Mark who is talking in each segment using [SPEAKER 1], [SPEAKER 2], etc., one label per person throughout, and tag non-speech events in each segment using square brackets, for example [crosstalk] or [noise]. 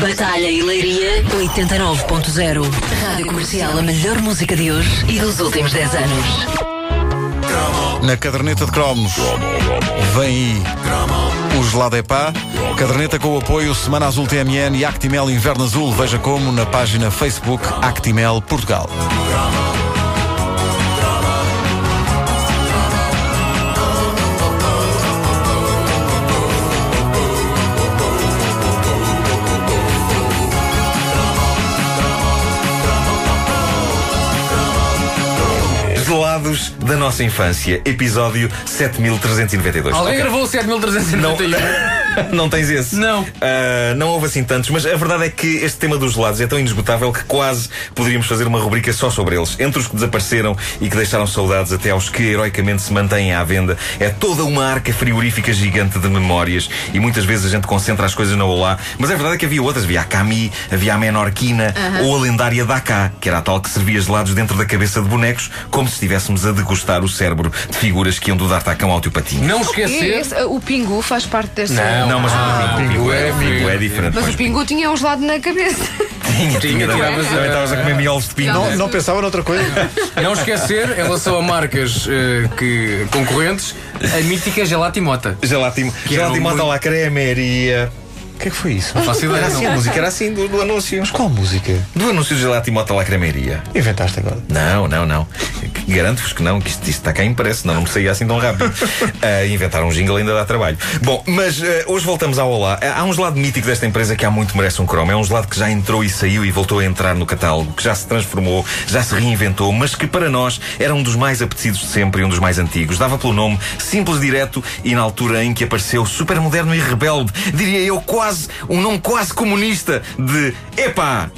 [SPEAKER 1] Batalha e Leiria 89.0. Rádio Comercial, a melhor música de hoje e dos últimos 10 anos.
[SPEAKER 2] Na caderneta de cromos vem aí o gelado Epá. Caderneta com o apoio Semana Azul TMN e Actimel Inverno Azul. Veja como na página Facebook Actimel Portugal.
[SPEAKER 3] Da nossa infância, episódio 7392.
[SPEAKER 4] Alguém
[SPEAKER 3] Ok.
[SPEAKER 4] gravou o 7391?
[SPEAKER 3] Não [laughs] [laughs] tens esse?
[SPEAKER 4] Não.
[SPEAKER 3] Ah, não houve assim tantos, mas a verdade é que este tema dos gelados é tão inesgotável que quase poderíamos fazer uma rubrica só sobre eles. Entre os que desapareceram e que deixaram saudades até aos que heroicamente se mantêm à venda, é toda uma arca frigorífica gigante de memórias e muitas vezes a gente concentra as coisas na Olá, mas a verdade é que havia outras. Havia a Cami, havia a Menorquina ou a lendária Dakar, que era a tal que servia gelados dentro da cabeça de bonecos, como se estivéssemos a degustar o cérebro de figuras que iam do D'Artacão ao tio Patinho.
[SPEAKER 4] Não
[SPEAKER 5] E
[SPEAKER 4] esquecer.
[SPEAKER 5] esse, o Pingu faz parte dessa.
[SPEAKER 4] Não.
[SPEAKER 3] Não, mas
[SPEAKER 4] Ah,
[SPEAKER 3] o pingu é, pingu é diferente.
[SPEAKER 5] Mas
[SPEAKER 3] Pois
[SPEAKER 5] o Pingu tinha um gelado na cabeça.
[SPEAKER 3] Tinha,
[SPEAKER 4] Tinha,
[SPEAKER 3] Também estavas a comer miolos de pingo.
[SPEAKER 5] Não,
[SPEAKER 2] Não pensava noutra coisa. [laughs]
[SPEAKER 4] Não esquecer, em relação a marcas eh, que, concorrentes, a mítica Gelatimota.
[SPEAKER 3] Gelatimo,
[SPEAKER 4] Que era
[SPEAKER 3] gelatimo
[SPEAKER 4] muito-
[SPEAKER 3] lá cremeria.
[SPEAKER 2] O que é que foi isso?
[SPEAKER 4] Não faço ideia.
[SPEAKER 3] Era assim, a música era assim do, do anúncio.
[SPEAKER 2] Qual música?
[SPEAKER 3] Do anúncio de Gelatimo lá cremeria.
[SPEAKER 2] Inventaste agora.
[SPEAKER 3] Não, não, não. Garanto-vos que não, que isto, isto está cá impresso, não, não me saía assim tão rápido. [laughs] Ah, inventar um jingle ainda dá trabalho. Bom, mas ah, hoje voltamos ao Olá. Há um gelado mítico desta empresa que há muito merece um cromo. É um gelado que já entrou e saiu e voltou a entrar no catálogo, que já se transformou, já se reinventou, mas que para nós era um dos mais apetecidos de sempre e um dos mais antigos. Dava pelo nome simples, direto e na altura em que apareceu super moderno e rebelde, diria eu quase, um nome quase comunista de Epá!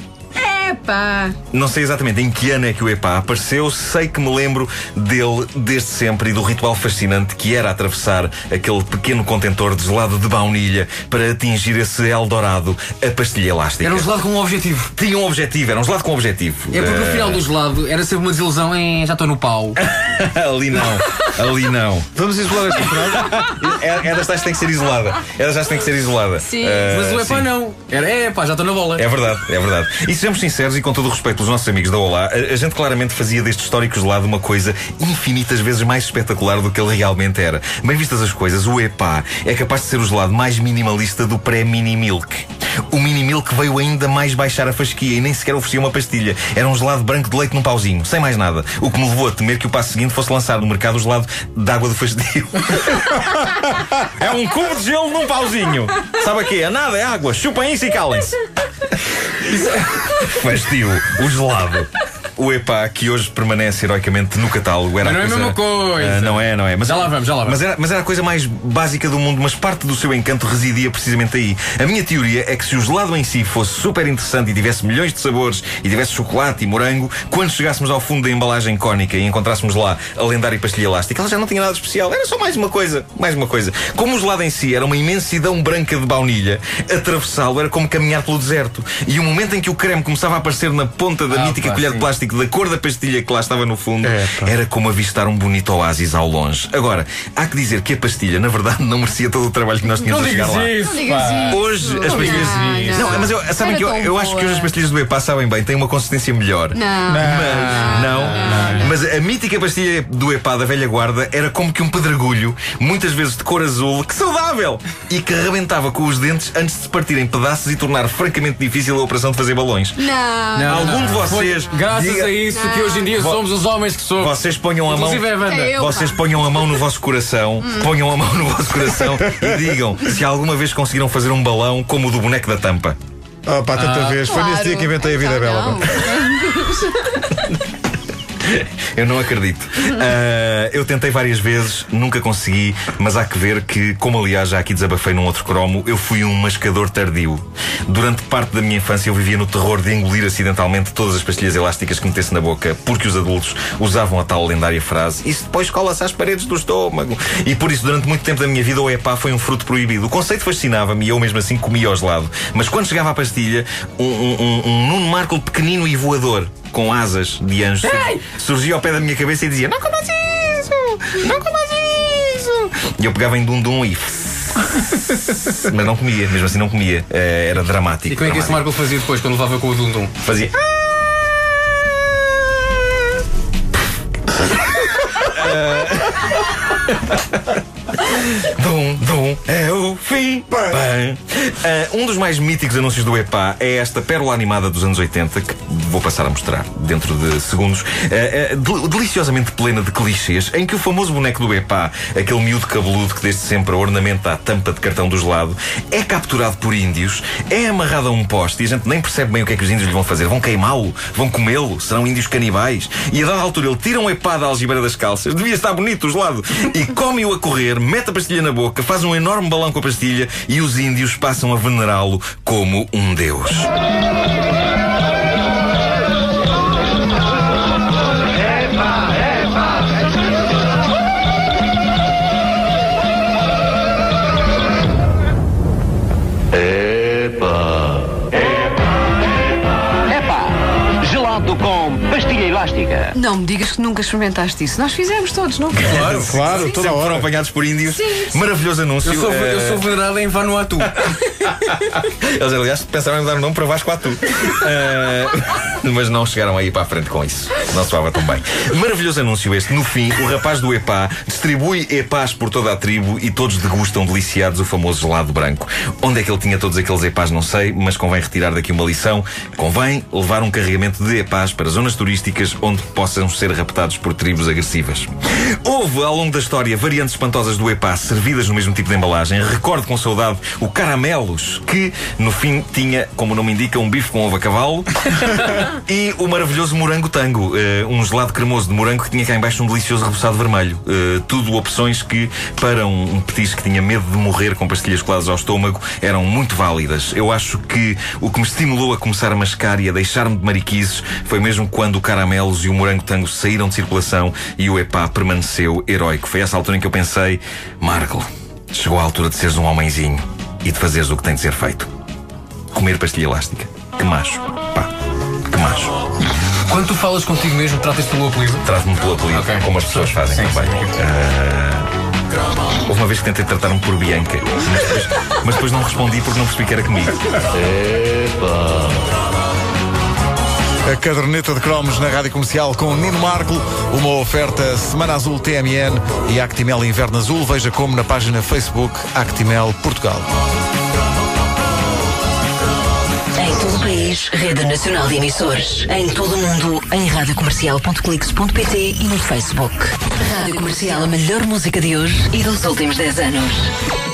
[SPEAKER 5] Epá!
[SPEAKER 3] Não sei exatamente em que ano é que o EPA apareceu, sei que me lembro dele desde sempre e do ritual fascinante que era atravessar aquele pequeno contentor de gelado de baunilha para atingir esse Eldorado, a pastilha elástica.
[SPEAKER 4] Era um gelado com um objetivo.
[SPEAKER 3] Tinha um objetivo, era um gelado com objetivo.
[SPEAKER 4] É porque no
[SPEAKER 3] Eh,
[SPEAKER 4] final do gelado era sempre uma desilusão em já estou no pau. [laughs]
[SPEAKER 3] ali não, ali não.
[SPEAKER 2] Vamos isolar esta frase. [laughs]
[SPEAKER 3] É, é das tais que tem que ser isolada. É das tais que tem que ser isolada.
[SPEAKER 5] Sim.
[SPEAKER 3] Eh,
[SPEAKER 4] Mas o epá
[SPEAKER 3] sim.
[SPEAKER 4] não. Era epá, já estou na bola.
[SPEAKER 3] É verdade, é verdade. E sejamos sinceros e com todo o respeito pelos nossos amigos da Olá, a, a gente claramente fazia deste histórico gelado uma coisa infinitas vezes mais espetacular do que ele realmente era. Bem vistas as coisas, o EPA é capaz de ser o gelado mais minimalista do pré-mini milk. O mini milk veio ainda mais baixar a fasquia e nem sequer oferecia uma pastilha. Era um gelado branco de leite num pauzinho, sem mais nada. O que me levou a temer que o passo seguinte fosse lançar no mercado o gelado de água do fastio. [laughs] é um cubo de gelo num pauzinho. Sabe a quê? É nada, é água. Chupem isso e calem-se. Fastio, o gelado. O EPA, que hoje permanece heroicamente no catálogo, era
[SPEAKER 4] Mas não é a mesma coisa.
[SPEAKER 3] Ah, não é, não é. Mas,
[SPEAKER 4] Já lá vamos, já lá vamos.
[SPEAKER 3] Mas era, mas era a coisa mais básica do mundo, mas parte do seu encanto residia precisamente aí. A minha teoria é que se o gelado em si fosse super interessante e tivesse milhões de sabores e tivesse chocolate e morango, quando chegássemos ao fundo da embalagem cónica e encontrássemos lá a lendária pastilha elástica, ela já não tinha nada de especial. Era só mais uma coisa, mais uma coisa. Como o gelado em si era uma imensidão branca de baunilha, atravessá-lo era como caminhar pelo deserto. E o momento em que o creme começava a aparecer na ponta da
[SPEAKER 4] Ah,
[SPEAKER 3] mítica
[SPEAKER 4] pá,
[SPEAKER 3] colher
[SPEAKER 4] sim.
[SPEAKER 3] de plástico da cor da pastilha que lá estava no fundo,
[SPEAKER 2] É,
[SPEAKER 3] era como avistar um bonito oásis ao longe. Agora, há que dizer que a pastilha, na verdade, não merecia todo o trabalho que nós tínhamos
[SPEAKER 4] Não
[SPEAKER 3] a chegar lá.
[SPEAKER 4] isso.
[SPEAKER 5] Não digas
[SPEAKER 4] pá.
[SPEAKER 5] isso.
[SPEAKER 3] Hoje as pastilhas.
[SPEAKER 5] Não,
[SPEAKER 3] Não, mas eu, sabem
[SPEAKER 5] Era
[SPEAKER 3] que eu, eu acho que hoje as pastilhas do EPA sabem bem, têm uma consistência melhor.
[SPEAKER 5] Não.
[SPEAKER 3] Mas, não, mas a mítica pastilha do EPA da velha guarda era como que um pedregulho, muitas vezes de cor azul, que saudável! E que arrebentava com os dentes antes de se partir em pedaços e tornar francamente difícil a operação de fazer balões.
[SPEAKER 5] Não.
[SPEAKER 4] Não,
[SPEAKER 3] Algum
[SPEAKER 4] não.
[SPEAKER 3] de vocês
[SPEAKER 4] Foi Graças
[SPEAKER 3] diga-
[SPEAKER 4] a isso que hoje em dia
[SPEAKER 3] Vo-
[SPEAKER 4] somos os homens que somos.
[SPEAKER 3] Vocês ponham a mão.
[SPEAKER 4] Inclusive é a Wanda.
[SPEAKER 5] É eu.
[SPEAKER 3] Vocês ponham a mão no vosso coração, ponham a mão no vosso coração e digam se alguma vez conseguiram fazer um balão como o do boneco da tampa.
[SPEAKER 2] Oh, pá, tanta vez. Foi nesse dia que inventei a vida
[SPEAKER 5] Então
[SPEAKER 2] bela.
[SPEAKER 5] não. [laughs] [laughs]
[SPEAKER 3] Eu não acredito. Ah, eu tentei várias vezes, nunca consegui, mas há que ver que, como aliás já aqui desabafei num outro cromo, eu fui um mascador tardio. Durante parte da minha infância eu vivia no terror de engolir acidentalmente todas as pastilhas elásticas que metesse na boca, porque os adultos usavam a tal lendária frase: Isso depois cola-se às paredes do estômago. E por isso, durante muito tempo da minha vida, o epá foi um fruto proibido. O conceito fascinava-me e eu mesmo assim comia ao gelado. Mas quando chegava à pastilha, um, um, um, um Nuno Marco pequenino e voador, com asas de anjo, surgia ao pé da minha cabeça e dizia: Não comas isso! Não comas isso! E eu pegava em dum-dum e. [laughs] Mas não comia, mesmo assim não comia. Eh, Era dramático.
[SPEAKER 4] E como é que esse. Marco fazia depois, quando levava com o Dundum?
[SPEAKER 3] Fazia. [laughs] Dum, dum, é o fim. Bem. Ah, um dos mais míticos anúncios do EPA é esta pérola animada dos anos 80 que vou passar a mostrar dentro de segundos, del- deliciosamente plena de clichês, em que o famoso boneco do EPA, aquele miúdo cabeludo que desde sempre ornamenta a tampa de cartão do gelado, é capturado por índios, é amarrado a um poste e a gente nem percebe bem o que é que os índios lhe vão fazer. Vão queimá-lo? Vão comê-lo? Serão índios canibais? E a dada altura ele tira um EPA da algibeira das calças, devia estar bonito o gelado, e come-o a correr, mete a pastilha na boca, faz um enorme balão com a pastilha e os índios passam a venerá-lo como um deus.
[SPEAKER 6] Epá,
[SPEAKER 5] Não me digas que nunca experimentaste isso. Nós fizemos todos, não?
[SPEAKER 4] Claro.
[SPEAKER 2] Claro, toda
[SPEAKER 3] Sempre
[SPEAKER 2] hora.
[SPEAKER 3] foram apanhados por índios. Maravilhoso anúncio.
[SPEAKER 4] Eu sou, eu
[SPEAKER 3] Eh,
[SPEAKER 4] sou venerado em Vanuatu. [laughs]
[SPEAKER 3] Eles, aliás, pensaram em dar o nome para Vasco Atu. Eh, mas não chegaram aí para a frente com isso. Não soava tão bem. Maravilhoso anúncio este. No fim, o rapaz do EPA distribui EPAs por toda a tribo e todos degustam deliciados o famoso gelado branco. Onde é que ele tinha todos aqueles EPAs, não sei, mas convém retirar daqui uma lição. Convém levar um carregamento de EPAs para zonas turísticas onde possam ser raptados por tribos agressivas. Houve, ao longo da história, variantes espantosas do EPA servidas no mesmo tipo de embalagem. Recordo com saudade o Caramelos, que no fim tinha, como o nome indica, um bife com ovo a cavalo [laughs] e o maravilhoso morango tango, eh, um gelado cremoso de morango que tinha cá embaixo um delicioso reboçado vermelho. Eh, tudo opções que, para um, um petisco que tinha medo de morrer com pastilhas coladas ao estômago, eram muito válidas. Eu acho que o que me estimulou a começar a mascar e a deixar-me de mariquices foi mesmo quando o Caramelos e o morango tango saíram de circulação e o EPA permaneceu heróico. Foi essa altura em que eu pensei, Marco, chegou a altura de seres um homenzinho e de fazeres o que tem de ser feito. Comer pastilha elástica. Que macho. Pá, que macho.
[SPEAKER 4] Quando tu falas contigo mesmo, tratas pelo apelido.
[SPEAKER 3] Traz-me pelo apelido,
[SPEAKER 4] Ok.
[SPEAKER 3] como as pessoas fazem
[SPEAKER 4] Sim,
[SPEAKER 3] também.
[SPEAKER 4] sim.
[SPEAKER 3] Ah, houve uma vez que tentei tratar-me por Bianca, mas depois, mas depois não respondi porque não percebi que era comigo.
[SPEAKER 2] A caderneta de cromos na rádio comercial com Nino Marco, uma oferta Semana Azul TMN e Actimel Inverno Azul. Veja como na página Facebook Actimel Portugal.
[SPEAKER 1] Em todo o país, Rede Nacional de Emissores. Em todo o mundo, em radiocomercial.clix.pt e no Facebook. Rádio Comercial, a melhor música de hoje e dos últimos 10 anos.